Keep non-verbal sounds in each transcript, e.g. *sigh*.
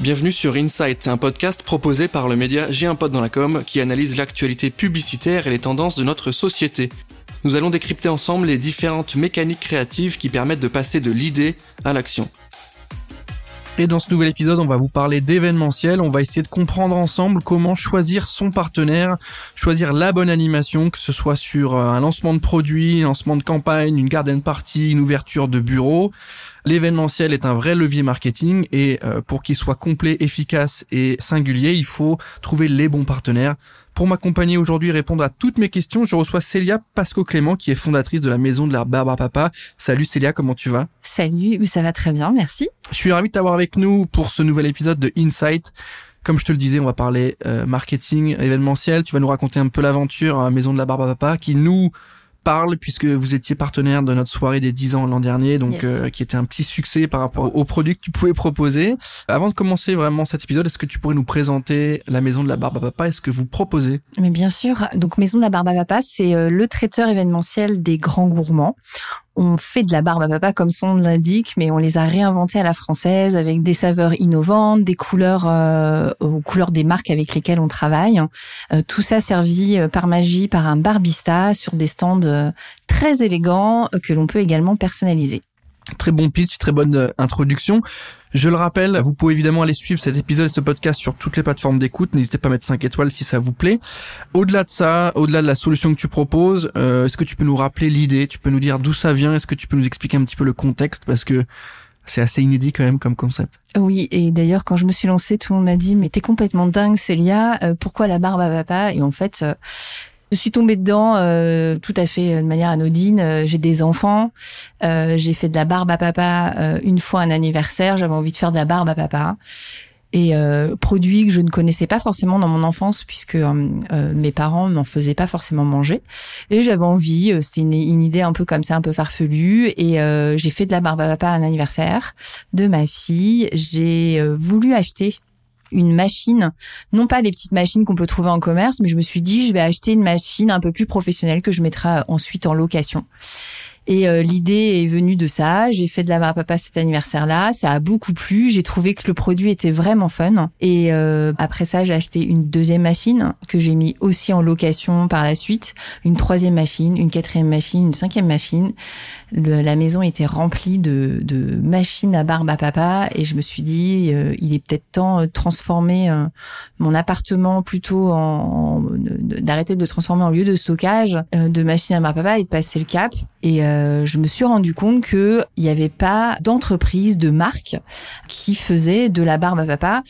Bienvenue sur Insight, un podcast proposé par le média J'ai un pote qui analyse l'actualité publicitaire et les tendances de notre société. Nous allons décrypter ensemble les différentes mécaniques créatives qui permettent de passer de l'idée à l'action. Et dans ce nouvel épisode, on va vous parler d'événementiel. On va essayer de comprendre ensemble comment choisir son partenaire, choisir la bonne animation, que ce soit sur euh, un lancement de produit, un lancement de campagne, une garden party, une ouverture de bureau. L'événementiel est un vrai levier marketing et euh, pour qu'il soit complet, efficace et singulier, il faut trouver les bons partenaires. Pour m'accompagner aujourd'hui et répondre à toutes mes questions, je reçois Célia Pasco-Clément qui est fondatrice de la maison de la barbe à papa. Salut Célia, comment tu vas? Salut, ça va très bien, merci. Je suis ravi de t'avoir avec nous pour ce nouvel épisode de Insight. Comme je te le disais, on va parler euh, marketing événementiel. Tu vas nous raconter un peu l'aventure à Maison de la Barbe à Papa qui nous parle puisque vous étiez partenaire de notre soirée des 10 ans l'an dernier, donc euh, qui était un petit succès par rapport aux produits que tu pouvais proposer. Avant de commencer vraiment cet épisode, est-ce que tu pourrais nous présenter la Maison de la Barbe à Papa Est-ce que vous proposez? Mais bien sûr. Donc Maison de la Barbe à Papa, c'est euh, le traiteur événementiel des grands gourmands on fait de la barbe à papa comme son l'indique, mais on les a réinventés à la française avec des saveurs innovantes, des couleurs euh, aux couleurs des marques avec lesquelles on travaille. Euh, tout ça servi euh, par magie par un barbista sur des stands très élégants que l'on peut également personnaliser. Très bon pitch, très bonne introduction. Je le rappelle, vous pouvez évidemment aller suivre cet épisode et ce podcast sur toutes les plateformes d'écoute. N'hésitez pas à mettre 5 étoiles si ça vous plaît. Au-delà de ça, au-delà de la solution que tu proposes, euh, est-ce que tu peux nous rappeler l'idée? Tu peux nous dire d'où ça vient? Est-ce que tu peux nous expliquer un petit peu le contexte? Parce que c'est assez inédit quand même comme concept. Oui, et d'ailleurs quand je me suis lancée, tout le monde m'a dit mais t'es complètement dingue Célia, euh, pourquoi la barbe à papa? Et en fait, euh, je suis tombée dedans euh, tout à fait euh, de manière anodine. Euh, j'ai des enfants. j'ai fait de la barbe à papa une fois un anniversaire. J'avais envie de faire de la barbe à papa. Et produit que je ne connaissais pas forcément dans mon enfance puisque mes parents m'en faisaient pas forcément manger. Et j'avais envie, c'était une, idée un peu comme ça, un peu farfelue. Et j'ai fait de la barbe à papa un anniversaire de ma fille. J'ai voulu acheter une machine, non pas des petites machines qu'on peut trouver en commerce, mais je me suis dit je vais acheter une machine un peu plus professionnelle que je mettrai ensuite en location. Et euh, l'idée est venue de ça. J'ai fait de la papa cet anniversaire-là. Ça a beaucoup plu. J'ai trouvé que le produit était vraiment fun. Et euh, après ça, j'ai acheté une deuxième machine que j'ai mis aussi en location par la suite. Une troisième machine, une quatrième machine, une cinquième machine. la maison était remplie de, de, machines à barbe à papa. Et je me suis dit, euh, il est peut-être temps de transformer mon appartement plutôt en, d'arrêter de transformer en lieu de stockage de machines à barbe à papa et de passer le cap. Et euh, je me suis rendu compte qu'il n'y avait pas d'entreprise, de marque qui faisait de la barbe à papa.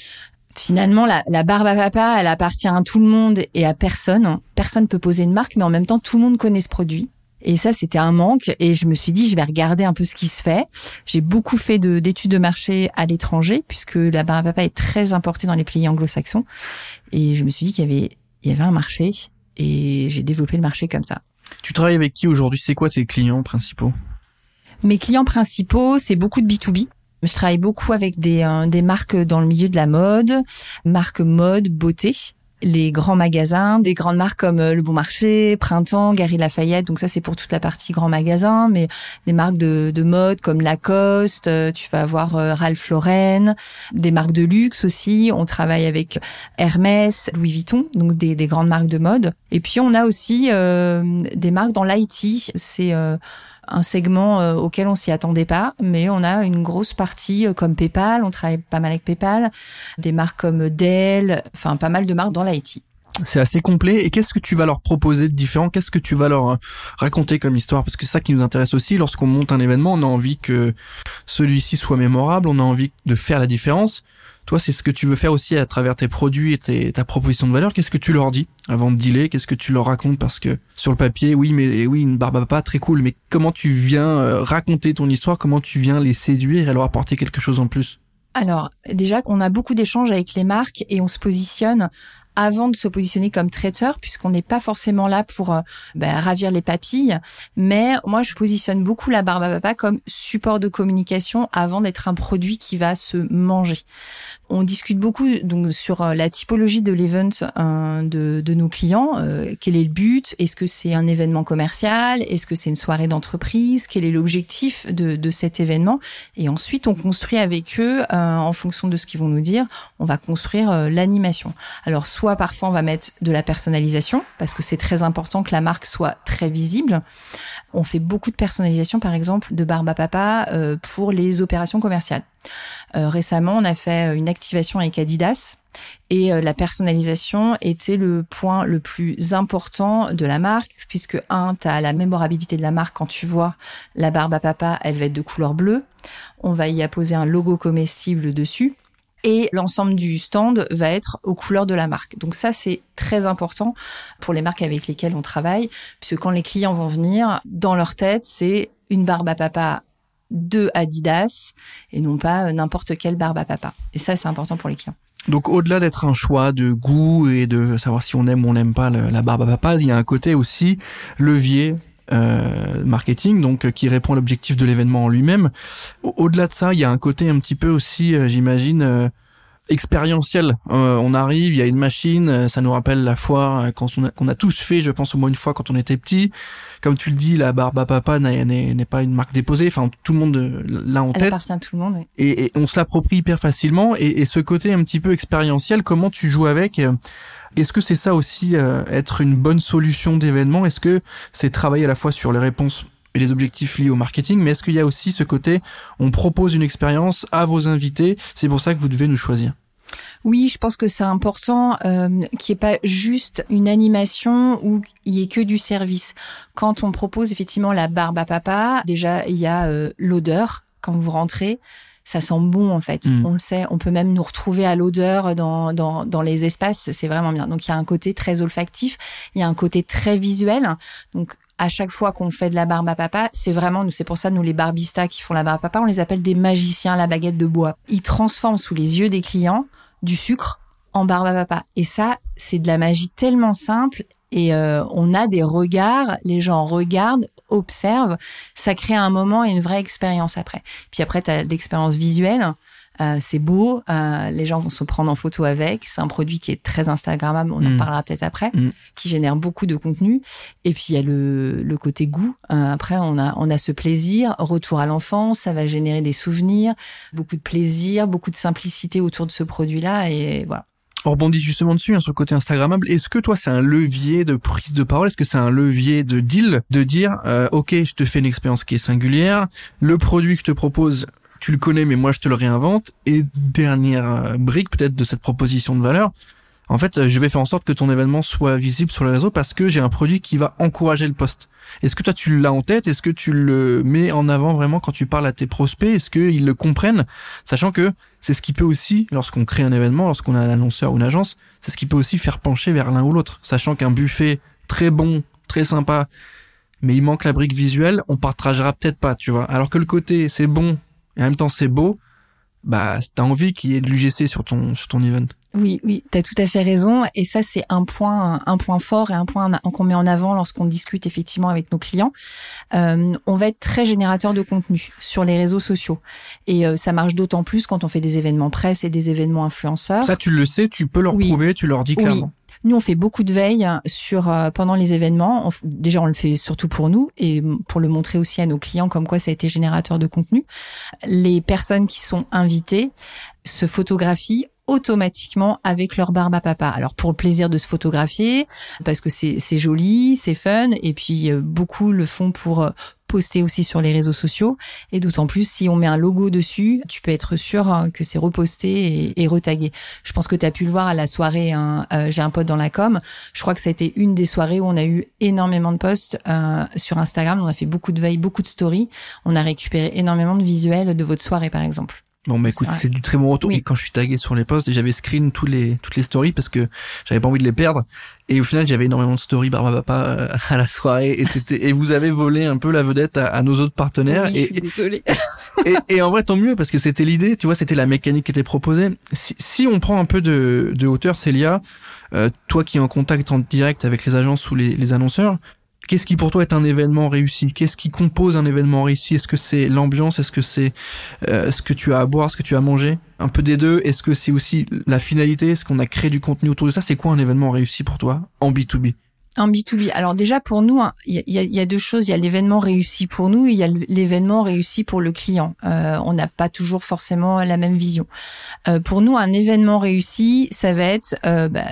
Finalement, la, barbe à papa, elle appartient à tout le monde et à personne. Personne peut poser une marque, mais en même temps, tout le monde connaît ce produit. Et ça, c'était un manque. Et je me suis dit, je vais regarder un peu ce qui se fait. J'ai beaucoup fait d'études de, marché à l'étranger, puisque la barbe à papa est très importée dans les pays anglo-saxons. Et je me suis dit qu'il y avait, il y avait un marché. Et j'ai développé le marché comme ça. Tu travailles avec qui aujourd'hui? C'est quoi tes clients principaux? Mes clients principaux, c'est beaucoup de B2B. Je travaille beaucoup avec des, euh, des marques dans le milieu de la mode, marques mode, beauté les grands magasins, des grandes marques comme euh, Le Bon Marché, Printemps, Gary Lafayette. Donc ça, c'est pour toute la partie grand magasin. Mais des marques de, de mode comme Lacoste, euh, tu vas avoir euh, Ralph Lauren, des marques de luxe aussi. On travaille avec Hermès, Louis Vuitton, donc des, des grandes marques de mode. Et puis on a aussi des marques dans l'IT. C'est un segment euh, auquel on s'y attendait pas, mais on a une grosse partie euh, comme PayPal, on travaille pas mal avec PayPal, des marques comme Dell, enfin pas mal de marques dans l'IT. C'est assez complet. Et qu'est-ce que tu vas leur proposer de différent? Qu'est-ce que tu vas leur euh, raconter comme histoire? Parce que c'est ça qui nous intéresse aussi. Lorsqu'on monte un événement, on a envie que celui-ci soit mémorable, on a envie de faire la différence. Toi, c'est ce que tu veux faire aussi à travers tes produits et ta proposition de valeur. Qu'est-ce que tu leur dis avant de dealer? Qu'est-ce que tu leur racontes? Parce que sur le papier, oui, mais oui, une barbe à papa, très cool. Mais comment tu viens euh, raconter ton histoire? Comment tu viens les séduire et leur apporter quelque chose en plus? Alors, déjà, on a beaucoup d'échanges avec les marques et on se positionne avant de se positionner comme traiteur, puisqu'on n'est pas forcément là pour euh, ben, ravir les papilles. Mais moi, je positionne beaucoup la barbe à papa comme support de communication avant d'être un produit qui va se manger. On discute beaucoup donc sur euh, la typologie de l'event euh, de, de, nos clients. quel est le but Est-ce que c'est un événement commercial Est-ce que c'est une soirée d'entreprise Quel est l'objectif de, de, cet événement Et ensuite, on construit avec eux, en fonction de ce qu'ils vont nous dire, on va construire l'animation. Alors, soit parfois on va mettre de la personnalisation parce que c'est très important que la marque soit très visible. On fait beaucoup de personnalisation par exemple de barbe à papa euh, pour les opérations commerciales. Euh, récemment, on a fait une activation avec Adidas et euh, la personnalisation était le point le plus important de la marque puisque un, tu as la mémorabilité de la marque quand tu vois la barbe à papa, elle va être de couleur bleue. On va y apposer un logo comestible dessus et l'ensemble du stand va être aux couleurs de la marque. Donc ça, c'est très important pour les marques avec lesquelles on travaille, puisque quand les clients vont venir, dans leur tête, c'est une barbe à papa de Adidas et non pas n'importe quelle barbe à papa. Et ça, c'est important pour les clients. Donc au-delà d'être un choix de goût et de savoir si on aime ou on n'aime pas la barbe à papa, il y a un côté aussi levier euh, marketing, donc euh, qui répond à l'objectif de l'événement en lui-même. Au-delà de ça, il y a un côté un petit peu aussi, euh, j'imagine, expérientiel. on arrive, il y a une machine, ça nous rappelle la foire quand on a, qu'on a tous fait, je pense au moins une fois quand on était petit. Comme tu le dis, la barbe à papa n'est pas une marque déposée. Enfin, tout le monde l'a en Elle tête. appartient à tout le monde. Oui. Et, et, on se l'approprie hyper facilement. Et, et, ce côté un petit peu expérientiel, comment tu joues avec est-ce que c'est ça aussi, euh, être une bonne solution d'événement? Est-ce que c'est travailler à la fois sur les réponses et les objectifs liés au marketing, mais est-ce qu'il y a aussi ce côté, on propose une expérience à vos invités, c'est pour ça que vous devez nous choisir? Oui, je pense que c'est important euh, qu'il n'y ait pas juste une animation ou il y ait que du service. Quand on propose effectivement la barbe à papa, déjà il y a euh, l'odeur quand vous rentrez ça sent bon en fait. Mm. On le sait, on peut même nous retrouver à l'odeur dans, dans, dans les espaces, c'est vraiment bien. Donc il y a un côté très olfactif, il y a un côté très visuel. Donc à chaque fois qu'on fait de la barbe à papa, c'est vraiment nous, c'est pour ça nous les barbistas qui font la barbe à papa, on les appelle des magiciens à la baguette de bois. Ils transforment sous les yeux des clients du sucre en barbe à papa. Et ça, c'est de la magie tellement simple et euh, on a des regards, les gens regardent, observent, ça crée un moment et une vraie expérience après. Puis après, tu as l'expérience visuelle, euh, c'est beau, euh, les gens vont se prendre en photo avec, c'est un produit qui est très Instagrammable, on en mm. parlera peut-être après, mm. qui génère beaucoup de contenu. Et puis il y a le, le côté goût. après, on a, on a ce plaisir, retour à l'enfance, ça va générer des souvenirs, beaucoup de plaisir, beaucoup de simplicité autour de ce produit-là. Et voilà. On rebondit justement dessus, hein, sur le côté Instagrammable. Est-ce que toi, c'est un levier de prise de parole? Est-ce que c'est un levier de deal? De dire, euh, ok, je te fais une expérience qui est singulière, le produit que je te propose, tu le connais, mais moi, je te le réinvente. Et dernière euh, brique peut-être de cette proposition de valeur, en fait, je vais faire en sorte que ton événement soit visible sur le réseau parce que j'ai un produit qui va encourager le poste. Est-ce que toi tu l'as en tête? Est-ce que tu le mets en avant vraiment quand tu parles à tes prospects? Est-ce qu'ils le comprennent? Sachant que c'est ce qui peut aussi, lorsqu'on crée un événement, lorsqu'on a un annonceur ou une agence, c'est ce qui peut aussi faire pencher vers l'un ou l'autre. Sachant qu'un buffet très bon, très sympa, mais il manque la brique visuelle, on partagera peut-être pas, tu vois. Alors que le côté c'est bon et en même temps c'est beau, bah t'as envie qu'il y ait de l'UGC sur ton sur ton event. Oui, oui, tu as tout à fait raison. Et ça, c'est un point, un point fort et un point qu'on met en avant lorsqu'on discute effectivement avec nos clients. Euh, on va être très générateur de contenu sur les réseaux sociaux. Et euh, ça marche d'autant plus quand on fait des événements presse et des événements influenceurs. Ça, tu le sais, tu peux leur prouver, tu leur dis clairement. Nous, on fait beaucoup de veille sur euh, pendant les événements. déjà, on le fait surtout pour nous et pour le montrer aussi à nos clients comme quoi ça a été générateur de contenu. Les personnes qui sont invitées se photographient automatiquement avec leur barbe à papa. Alors pour le plaisir de se photographier, parce que c'est joli, c'est fun, et puis euh, beaucoup le font pour euh, poster aussi sur les réseaux sociaux. Et d'autant plus, si on met un logo dessus, tu peux être sûr hein, que c'est reposté et, retagué. Je pense que tu as pu le voir à la soirée, hein, euh, j'ai un pote dans la com. Je crois que ça a été une des soirées où on a eu énormément de posts sur Instagram. On a fait beaucoup de veilles, beaucoup de stories. On a récupéré énormément de visuels de votre soirée, par exemple. Bon bah écoute, c'est du très bon retour. Et quand je suis tagué sur les posts, j'avais screen toutes les toutes les stories parce que j'avais pas envie de les perdre. Et au final, j'avais énormément de stories Barba Papa euh, *laughs* à la soirée et c'était et vous avez volé un peu la vedette à, nos autres partenaires. Oui, et, je suis désolée. *laughs* et, et, en vrai, tant mieux parce que c'était l'idée, tu vois, c'était la mécanique qui était proposée. Si, si on prend un peu de, de hauteur, Célia, euh, toi qui es en contact en direct avec les agences ou les, les annonceurs, Qu'est-ce qui pour toi est un événement réussi? Qu'est-ce qui compose un événement réussi? Est-ce que c'est l'ambiance? Est-ce que c'est euh, ce que tu as à boire, ce que tu as à Un peu des deux. Est-ce que c'est aussi la finalité? Est-ce qu'on a créé du contenu autour de ça? C'est quoi un événement réussi pour toi en B2B en B2B. Alors déjà pour nous, hein, il y, a, deux choses. Il y a l'événement réussi pour nous, il y a l'événement réussi pour le client. Euh, on n'a pas toujours forcément la même vision. Euh, pour nous, un événement réussi, ça va être euh, bah,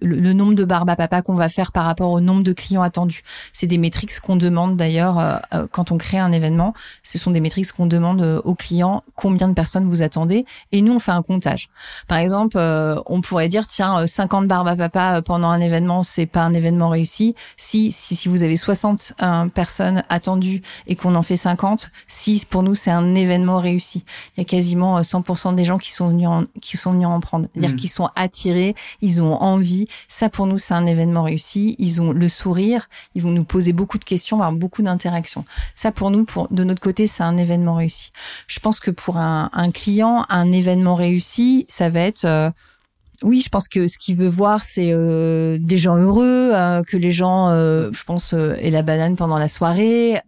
le, nombre de barbes à papa qu'on va faire par rapport au nombre de clients attendus. C'est des métriques qu'on demande d'ailleurs euh, euh, quand on crée un événement. Ce sont des métriques qu'on demande euh, aux clients combien de personnes vous attendez et nous on fait un comptage. Par exemple, on pourrait dire tiens 50 barbes à papa pendant un événement, c'est pas un événement réussi. Si, si, si vous avez 60 personnes attendues et qu'on en fait 50, si pour nous c'est un événement réussi. Il y a quasiment 100% euh, des gens qui sont venus en, qui sont venus en prendre. C'est-à-dire mmh. qu'ils sont attirés, ils ont envie. Ça pour nous c'est un événement réussi. Ils ont le sourire, ils vont nous poser beaucoup de questions, avoir beaucoup d'interactions. Ça pour nous, pour de notre côté, c'est un événement réussi. Je pense que pour un, un client, un événement réussi, ça va être euh, oui, je pense que ce qu'il veut voir, c'est euh, des gens heureux, euh, que les gens, euh, je pense, aient la banane pendant la soirée.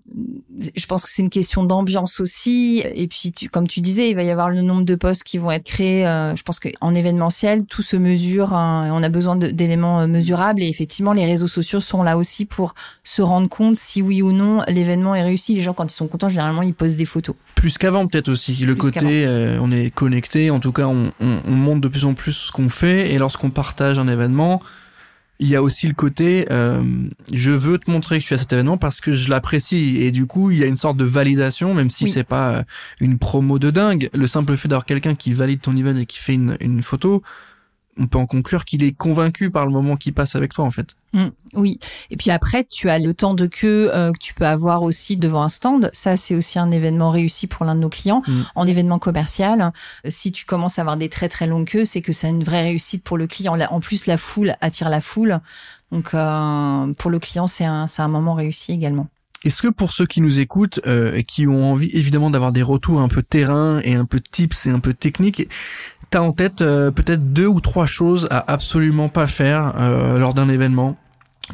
Je pense que c'est une question d'ambiance aussi. Et puis, tu, comme tu disais, il va y avoir le nombre de postes qui vont être créés. je pense qu'en événementiel, tout se mesure. Hein, on a besoin d'éléments mesurables. Et effectivement, les réseaux sociaux sont là aussi pour se rendre compte si oui ou non l'événement est réussi. Les gens, quand ils sont contents, généralement, ils posent des photos. Plus qu'avant, peut-être aussi. Le côté, on est connecté. En tout cas, on, on, on montre de plus en plus ce qu'on fait et lorsqu'on partage un événement, il y a aussi le côté euh, je veux te montrer que je suis à cet événement parce que je l'apprécie. Et du coup il y a une sorte de validation même si c'est pas euh, une promo de dingue. Le simple fait d'avoir quelqu'un qui valide ton event et qui fait une, une photo on peut en conclure qu'il est convaincu par le moment qu'il passe avec toi en fait. Mmh, oui. Et puis après, tu as le temps de queue euh, que tu peux avoir aussi devant un stand. Ça, c'est aussi un événement réussi pour l'un de nos clients. Mmh. En événement commercial, euh, si tu commences à avoir des très très longues queues, c'est que c'est une vraie réussite pour le client. En plus, la foule attire la foule. Donc euh, pour le client, c'est un, un moment réussi également. Est-ce que pour ceux qui nous écoutent et qui ont envie évidemment d'avoir des retours un peu terrain et un peu tips et un peu techniques, t'as en tête euh, peut-être deux ou trois choses à absolument pas faire euh, lors d'un événement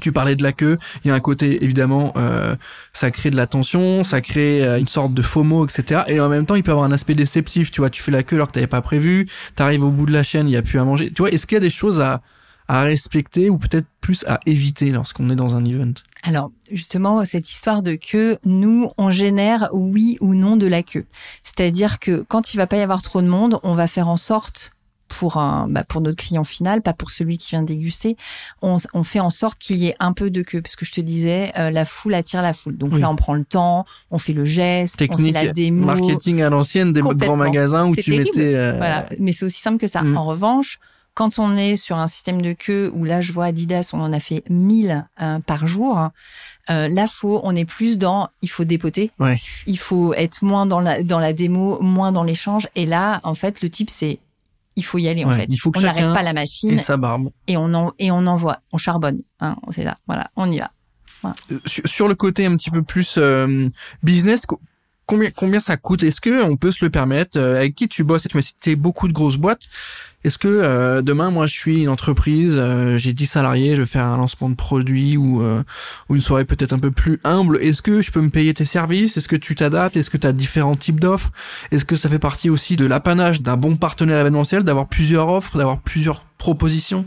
tu parlais de la queue, il y a un côté évidemment, euh, ça crée de la tension, ça crée une sorte de FOMO, etc. Et en même temps, il peut avoir un aspect déceptif. Tu vois, tu fais la queue alors que t'avais pas prévu, t'arrives au bout de la chaîne, il y a plus à manger. Tu vois, est-ce qu'il y a des choses à à respecter ou peut-être plus à éviter lorsqu'on est dans un event? Alors justement, cette histoire de queue, nous, on génère oui ou non de la queue. C'est-à-dire que quand il va pas y avoir trop de monde, on va faire en sorte pour un, bah pour notre client final, pas pour celui qui vient déguster, on, on fait en sorte qu'il y ait un peu de queue, parce que je te disais, euh, la foule attire la foule. Donc là, on prend le temps, on fait le geste, Technique, on fait la démo. Marketing à l'ancienne des grands magasins où tu mettais. Euh... Voilà, mais c'est aussi simple que ça. Mm. En revanche, quand on est sur un système de queue où là, je vois Adidas, on en a fait 1000 euh, par jour. Euh, là, faut, on est plus dans, il faut dépoter. Ouais. Il faut être moins dans la, dans la démo, moins dans l'échange. Et là, en fait, le type, c'est, il faut y aller, en fait. Il faut que on n'arrête pas la machine. Et sa barbe. Et on en, et on envoie. On charbonne. Hein, c'est là. Voilà. On y va. Voilà. Euh, sur, le côté un petit peu plus euh, business, combien, combien ça coûte? Est-ce que on peut se le permettre? Euh, Avec qui tu bosses? Tu m'as cité beaucoup de grosses boîtes. Est-ce que euh, demain, moi, je suis une entreprise, euh, j'ai 10 salariés, je vais faire un lancement de produit ou, ou une soirée peut-être un peu plus humble. Est-ce que je peux me payer tes services? Est-ce que tu t'adaptes? Est-ce que tu as différents types d'offres? Est-ce que ça fait partie aussi de l'apanage d'un bon partenaire événementiel, d'avoir plusieurs offres, d'avoir plusieurs propositions?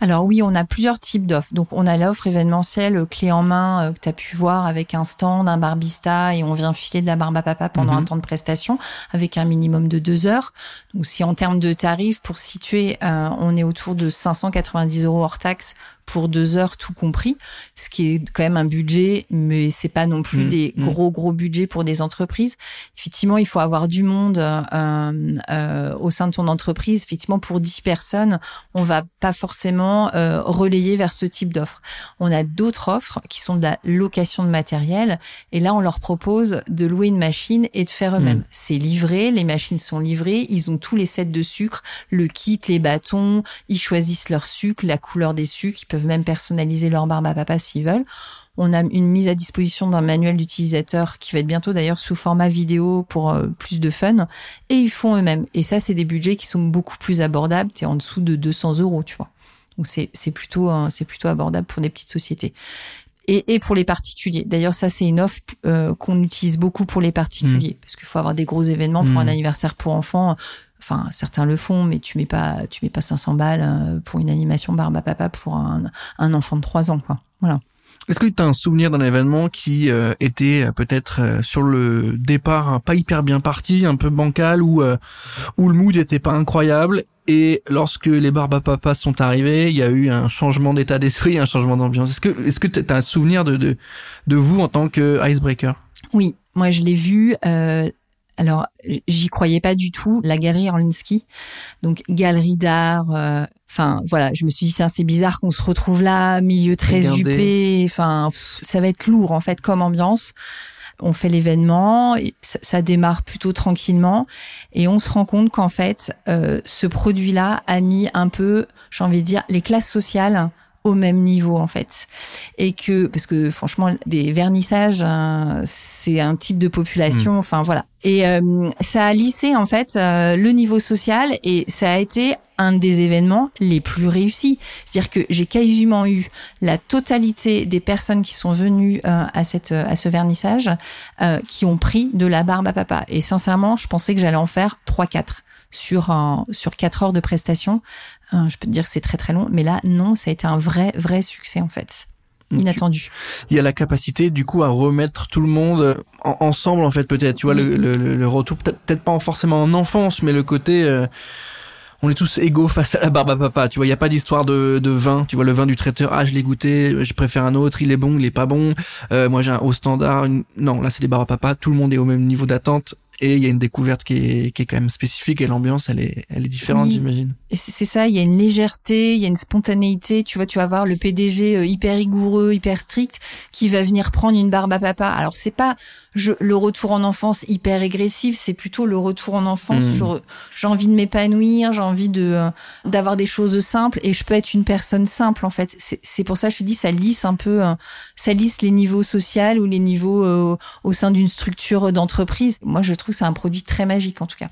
Alors oui, on a plusieurs types d'offres. Donc on a l'offre événementielle euh, clé en main euh, que tu as pu voir avec un stand, un barbista et on vient filer de la barbe à papa pendant mhm. un temps de prestation avec un minimum de deux heures. Donc si en termes de tarifs, pour situer, euh, on est autour de 590 euros hors taxe pour deux heures tout compris, ce qui est quand même un budget, mais c'est pas non plus mmh, des mmh. gros gros budgets pour des entreprises. Effectivement, il faut avoir du monde euh, euh, au sein de ton entreprise. Effectivement, pour 10 personnes, on va pas forcément euh, relayer vers ce type d'offre. On a d'autres offres qui sont de la location de matériel, et là, on leur propose de louer une machine et de faire eux-mêmes. Mmh. C'est livré, les machines sont livrées, ils ont tous les sets de sucre, le kit, les bâtons, ils choisissent leur sucre, la couleur des sucres, ils peuvent même personnaliser leur barbe à papa s'ils veulent. On a une mise à disposition d'un manuel d'utilisateur qui va être bientôt d'ailleurs sous format vidéo pour euh, plus de fun. Et ils font eux-mêmes. Et ça, c'est des budgets qui sont beaucoup plus abordables. Tu es en dessous de 200 euros, tu vois. Donc c'est plutôt, c'est plutôt abordable pour des petites sociétés et, et pour les particuliers. D'ailleurs, ça c'est une offre euh, qu'on utilise beaucoup pour les particuliers mmh. parce qu'il faut avoir des gros événements pour un mmh. anniversaire pour enfants. Enfin, certains le font, mais tu mets pas, tu mets pas 500 balles euh, pour une animation barbe à papa pour un, un enfant de 3 ans, quoi. Voilà. Est-ce que tu as un souvenir d'un événement qui euh, était peut-être sur le départ pas hyper bien parti, un peu bancal, ou où le mood était pas incroyable et lorsque les barbes papa sont arrivés, il y a eu un changement d'état d'esprit, un changement d'ambiance. Est-ce que est-ce que tu as un souvenir de, de, de vous en tant que icebreaker? Oui, moi je l'ai vu. Alors j'y croyais pas du tout. La galerie Orlinski, donc galerie d'art. Euh, enfin voilà, je me suis dit c'est assez bizarre qu'on se retrouve là, milieu très huppé. Enfin ça va être lourd en fait comme ambiance on fait l'événement, ça, démarre plutôt tranquillement, et on se rend compte qu'en fait, euh, ce produit-là a mis un peu, j'ai envie de dire, les classes sociales au même niveau en fait et que parce que franchement des vernissages hein, c'est un type de population mmh. enfin voilà et euh, ça a lissé en fait euh, le niveau social et ça a été un des événements les plus réussis. C'est-à-dire que j'ai quasiment eu la totalité des personnes qui sont venues euh, à cette à ce vernissage qui ont pris de la barbe à papa. Et sincèrement, je pensais que j'allais en faire trois quatre sur un, sur quatre heures de prestation. je peux te dire que c'est très très long, mais là non, ça a été un vrai vrai succès en fait inattendu. Il y a la capacité du coup à remettre tout le monde ensemble en fait peut-être. Tu vois le, le, le, retour peut-être pas forcément en enfance, mais le côté euh, on est tous égaux *laughs* face à la barbe à papa. Tu vois, il y a pas d'histoire de, de vin. Tu vois le vin du traiteur. Ah, je l'ai goûté. Je préfère un autre. Il est bon. Il est pas bon. Euh, moi j'ai un haut standard. Non, là c'est des barbes à papa. Tout le monde est au même niveau d'attente et il y a une découverte qui est, qui est quand même spécifique et l'ambiance elle est elle est différente j'imagine. C'est ça, il y a une légèreté, il y a une spontanéité, tu vois tu vas voir le PDG euh, hyper rigoureux, hyper strict qui va venir prendre une barbe à papa. Alors c'est pas je, le retour en enfance hyper agressif, c'est plutôt le retour en enfance. Mmh. J'ai envie de m'épanouir, j'ai envie de euh, d'avoir des choses simples et je peux être une personne simple en fait. C'est pour ça que je te dis ça lisse un peu, euh, ça lisse les niveaux sociaux ou les niveaux au sein d'une structure d'entreprise. Moi je trouve c'est un produit très magique en tout cas.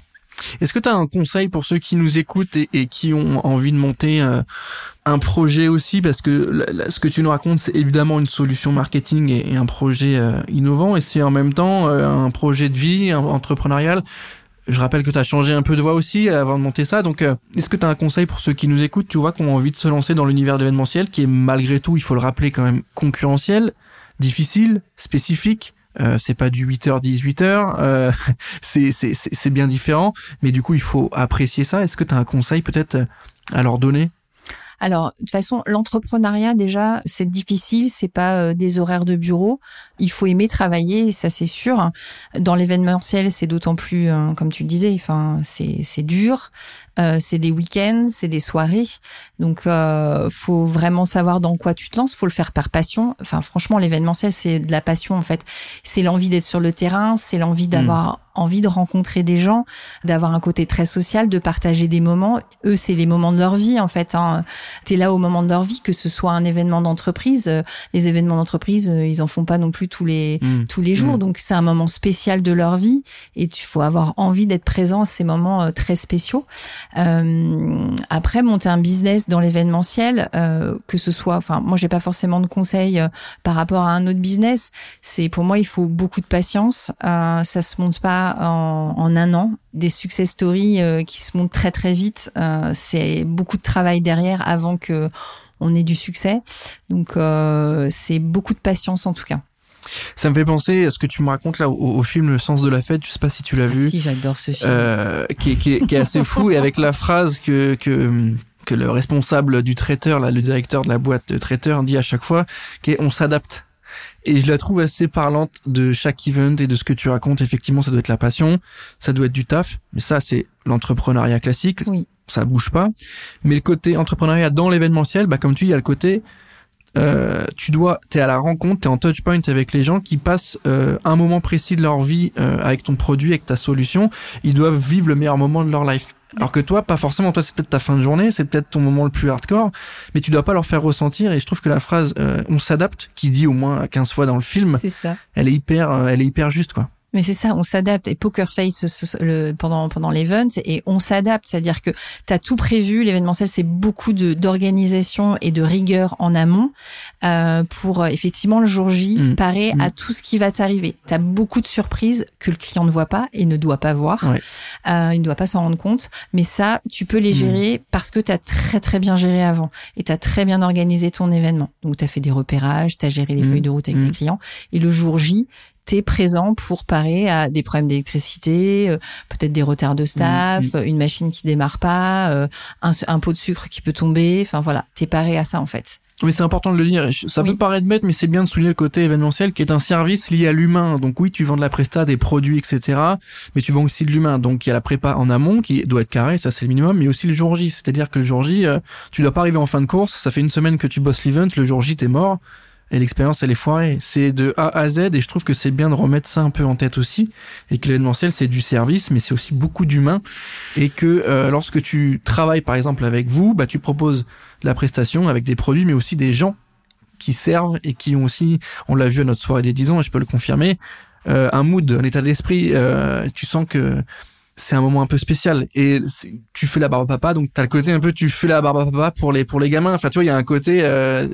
Est-ce que tu as un conseil pour ceux qui nous écoutent et, qui ont envie de monter euh, un projet aussi? Parce que ce que tu nous racontes, c'est évidemment une solution marketing et, un projet euh, innovant, et c'est en même temps euh, un projet de vie entrepreneurial. Je rappelle que tu as changé un peu de voix aussi avant de monter ça. Donc, est-ce que tu as un conseil pour ceux qui nous écoutent, tu vois, qui ont envie de se lancer dans l'univers d'événementiel, qui est malgré tout, il faut le rappeler quand même, concurrentiel, difficile, spécifique? Euh, c'est pas du 8h 18h, euh, *laughs* c'est c'est bien différent, mais du coup il faut apprécier ça. Est-ce que tu as un conseil peut-être à leur donner? Alors, de toute façon, l'entrepreneuriat déjà, c'est difficile, c'est pas euh, des horaires de bureau. Il faut aimer travailler, ça c'est sûr. Dans l'événementiel, c'est d'autant plus, euh, comme tu le disais, enfin, c'est c'est dur. Euh, c'est des week-ends, c'est des soirées. Donc, euh, faut vraiment savoir dans quoi tu te lances. Faut le faire par passion. Enfin, franchement, l'événementiel, c'est de la passion en fait. C'est l'envie d'être sur le terrain, c'est l'envie d'avoir envie de rencontrer des gens, d'avoir un côté très social, de partager des moments. Eux, c'est les moments de leur vie en fait. Hein. Tu es là au moment de leur vie, que ce soit un événement d'entreprise. Les événements d'entreprise, euh, ils en font pas non plus tous les mmh. tous les jours. Mmh. Donc c'est un moment spécial de leur vie et tu faut avoir envie d'être présent à ces moments euh, très spéciaux. Euh, après, monter un business dans l'événementiel, euh, que ce soit, enfin, moi j'ai pas forcément de conseils euh, par rapport à un autre business. C'est pour moi, il faut beaucoup de patience. Euh, ça se monte pas en, un an. Des success stories euh, qui se montent très très vite. Euh, c'est beaucoup de travail derrière avant que on ait du succès. Donc euh, c'est beaucoup de patience en tout cas. Ça me fait penser à ce que tu me racontes là au, film Le sens de la fête. Je sais pas si tu l'as ah vu. Si, j'adore ce film. Euh, qui, qui, qui, est assez fou et avec la phrase que que que le responsable du traiteur, là, le directeur de la boîte de traiteur dit à chaque fois, qui on s'adapte et je la trouve assez parlante de chaque event et de ce que tu racontes. Effectivement, ça doit être la passion, ça doit être du taf, mais ça, c'est l'entrepreneuriat classique. Oui. Ça bouge pas. Mais le côté entrepreneuriat dans l'événementiel, bah, comme tu dis, il y a le côté, euh, tu dois, t'es à la rencontre, t'es en touch point avec les gens qui passent euh, un moment précis de leur vie euh, avec ton produit, avec ta solution. Ils doivent vivre le meilleur moment de leur life. Alors que toi, pas forcément. Toi, c'est peut-être ta fin de journée, c'est peut-être ton moment le plus hardcore, mais tu dois pas leur faire ressentir. Et je trouve que la phrase euh, "on s'adapte", qui dit au moins 15 fois dans le film, C'est ça. elle est hyper, euh, elle est hyper juste, quoi. Mais c'est ça, on s'adapte. Et Poker Face le, pendant pendant l'event, et on s'adapte, c'est-à-dire que tu as tout prévu. L'événementiel, c'est beaucoup de d'organisation et de rigueur en amont euh, pour euh, effectivement le jour J Mm. parer Mm. à tout ce qui va t'arriver. Tu as beaucoup de surprises que le client ne voit pas et ne doit pas voir. Ouais. Euh, il ne doit pas s'en rendre compte. Mais ça, tu peux les Mm. gérer parce que tu as très très bien géré avant et tu as très bien organisé ton événement. Donc tu as fait des repérages, tu as géré les Mm. feuilles de route avec tes clients. Et le jour J, t'es présent pour parer à des problèmes d'électricité, euh, peut-être des retards de staff, Mm, euh, une machine qui démarre pas, euh, un, un pot de sucre qui peut tomber. Enfin voilà, t'es paré à ça en fait. Mais c'est important de le dire. Ça Oui. peut paraître bête, mais c'est bien de souligner le côté événementiel qui est un service lié à l'humain. Donc oui, tu vends de la presta, des produits, etc. Mais tu vends aussi de l'humain. Donc il y a la prépa en amont qui doit être carré, ça c'est le minimum, mais aussi le jour J. C'est-à-dire que le jour J, euh, tu dois pas arriver en fin de course. Ça fait une semaine que tu bosses l'event, le jour J t'es mort. Et l'expérience, elle est foirée. C'est de A à Z, et je trouve que c'est bien de remettre ça un peu en tête aussi, et que l'événementiel, c'est du service, mais c'est aussi beaucoup d'humain, et que euh, lorsque tu travailles, par exemple, avec vous, bah, tu proposes de la prestation avec des produits, mais aussi des gens qui servent et qui ont aussi, on l'a vu à notre soirée des 10 ans, et je peux le confirmer, euh, un mood, un état d'esprit, euh, tu sens que c'est un moment un peu spécial. Et tu fais la barbe à papa donc t'as le côté un peu tu fais la barbe à papa pour les pour les gamins. Enfin tu vois il y a un côté euh,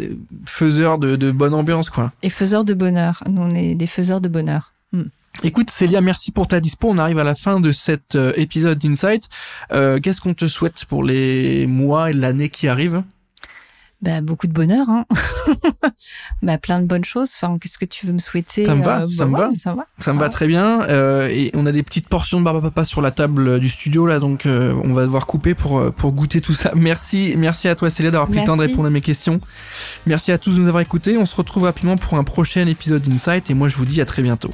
faiseur de, de bonne ambiance quoi. Et faiseurs de bonheur. Nous, on est des faiseurs de bonheur. écoute Célia merci pour ta dispo. On arrive à la fin de cet euh, épisode d'Insight. Euh, qu'est-ce qu'on te souhaite pour les mois et l'année qui arrivent Bah, beaucoup de bonheur, hein. *laughs* bah, plein de bonnes choses. Enfin, qu'est-ce que tu veux me souhaiter Ça me va, euh, ça bah me ouais, va. Ça va. Ça me va très bien. Euh, et on a des petites portions de barbe à papa sur la table euh, du studio là, donc euh, on va devoir couper pour euh, pour goûter tout ça. *laughs* Merci, merci à toi Célia d'avoir pris le temps de répondre à mes questions. Merci à tous de nous avoir écoutés. On se retrouve rapidement pour un prochain épisode d'Insight et moi je vous dis à très bientôt.